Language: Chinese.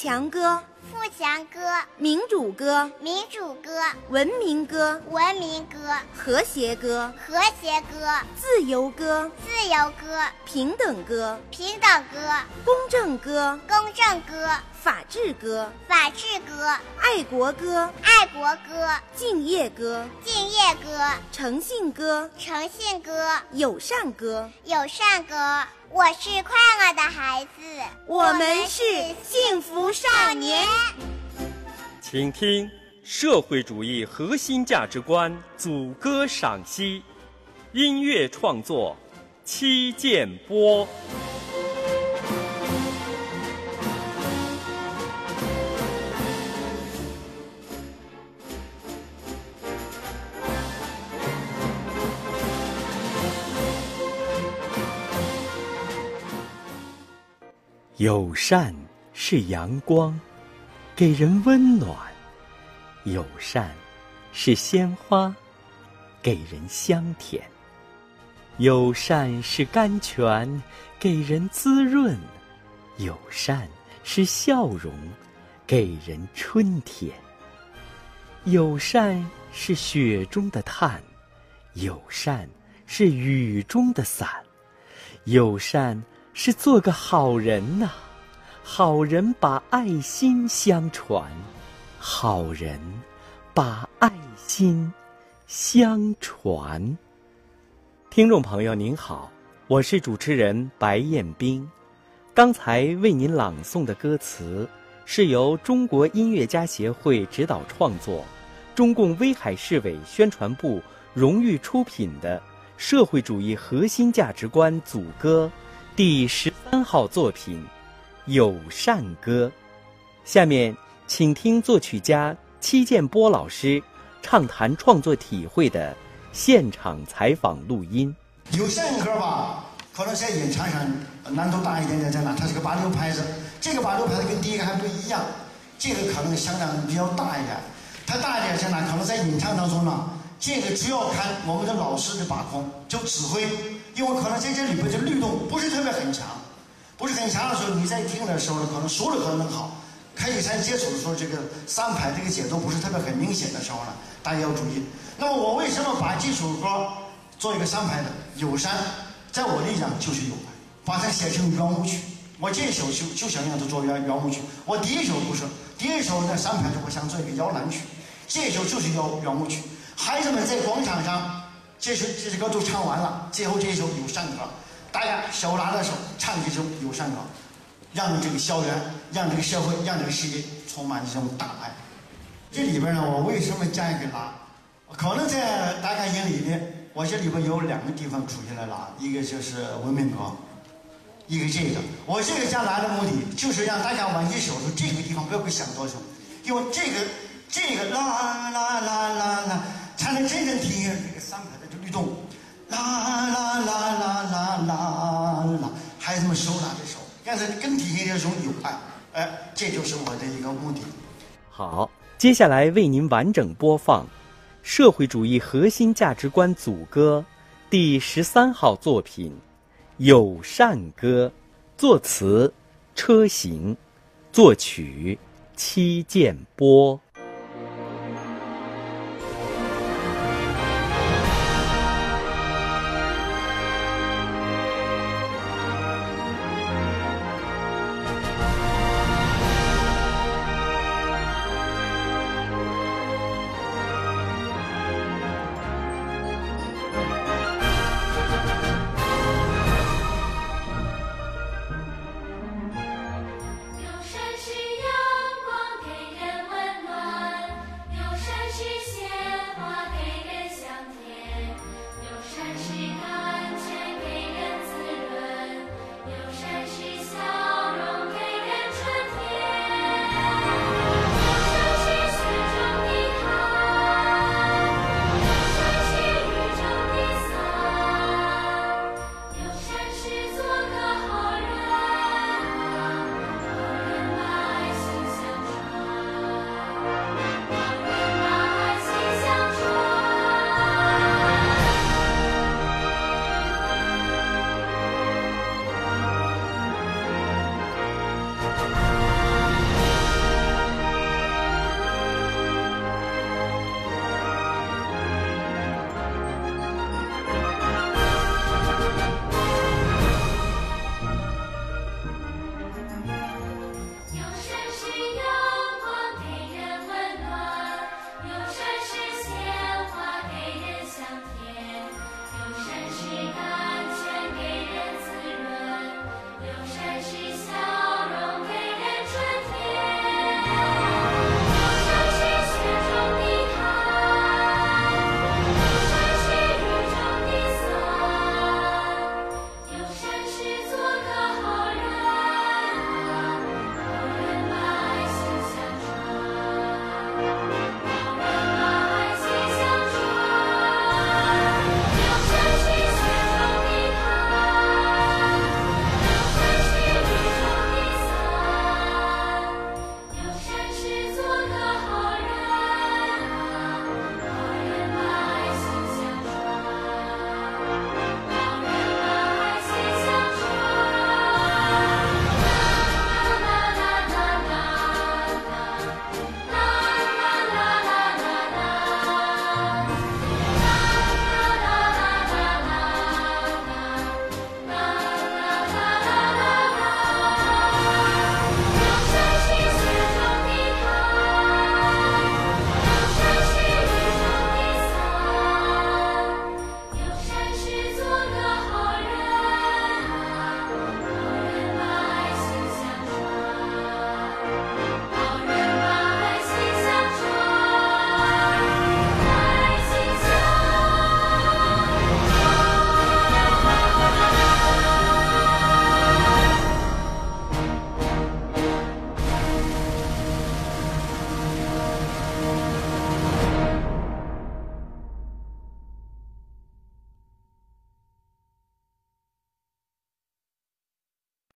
强歌、富强歌、民主歌、民主歌、文明歌、文明歌、和谐歌、和谐歌、自由歌、自由歌、平等歌、平等歌、公正歌、公正歌、法治歌、法治歌、爱国歌、爱国歌、敬业歌、敬业歌、诚信歌、诚信歌、友善歌、友善歌。我是快乐的孩子，我们是幸福少年。请听社会主义核心价值观组歌赏析，音乐创作戚建波。友善是阳光，给人温暖；友善是鲜花，给人香甜；友善是甘泉，给人滋润；友善是笑容，给人春天；友善是雪中的炭，友善是雨中的伞，友善。是做个好人呐，好人把爱心相传，好人把爱心相传。听众朋友您好，我是主持人白彦冰。刚才为您朗诵的歌词是由中国音乐家协会指导创作，中共威海市委宣传部荣誉出品的社会主义核心价值观组歌。第十三号作品《友善歌》，下面请听作曲家戚建波老师畅谈创作体会的现场采访录音。友善歌吧，可能在演唱上难度大一点点，在哪？它是个八六拍子，这个八六拍子跟第一个还不一样，这个可能响量比较大一点。它大一点在哪？可能在演唱当中呢，这个主要看我们的老师的把控，就指挥。因为可能在这里边的律动不是特别很强，不是很强的时候，你在听的时候呢，可能熟的可能好，开始才接触的时候，这个三拍这个节奏不是特别很明显的时候呢，大家要注意。那么我为什么把这首歌做一个三拍的？有山，在我理讲就是有，把它写成圆舞曲。我这首就就想让它做圆圆舞曲。我第一首不是，第一首在三拍的，我想做一个摇篮曲，这首就是摇圆舞曲。孩子们在广场上。这首这首歌都唱完了，最后这一首友善歌，大家手拉着手唱这首友善歌，让这个校园、让这个社会、让这个世界充满这种大爱。这里边呢，我为什么加一个拉？可能在大家眼里呢，我这里边有两个地方出现了拉，一个就是文明歌，一个这个。我这个加拉的目的，就是让大家玩起手的，这个地方不要想多少，因为这个这个啦啦啦啦啦，才能真正体现这个三拍的。律动，啦啦啦啦啦啦啦，孩子们手拉着手，但是更体现这种友爱，哎，这就是我的一个目的。好，接下来为您完整播放《社会主义核心价值观组歌》第十三号作品《友善歌》，作词车行，作曲戚建波。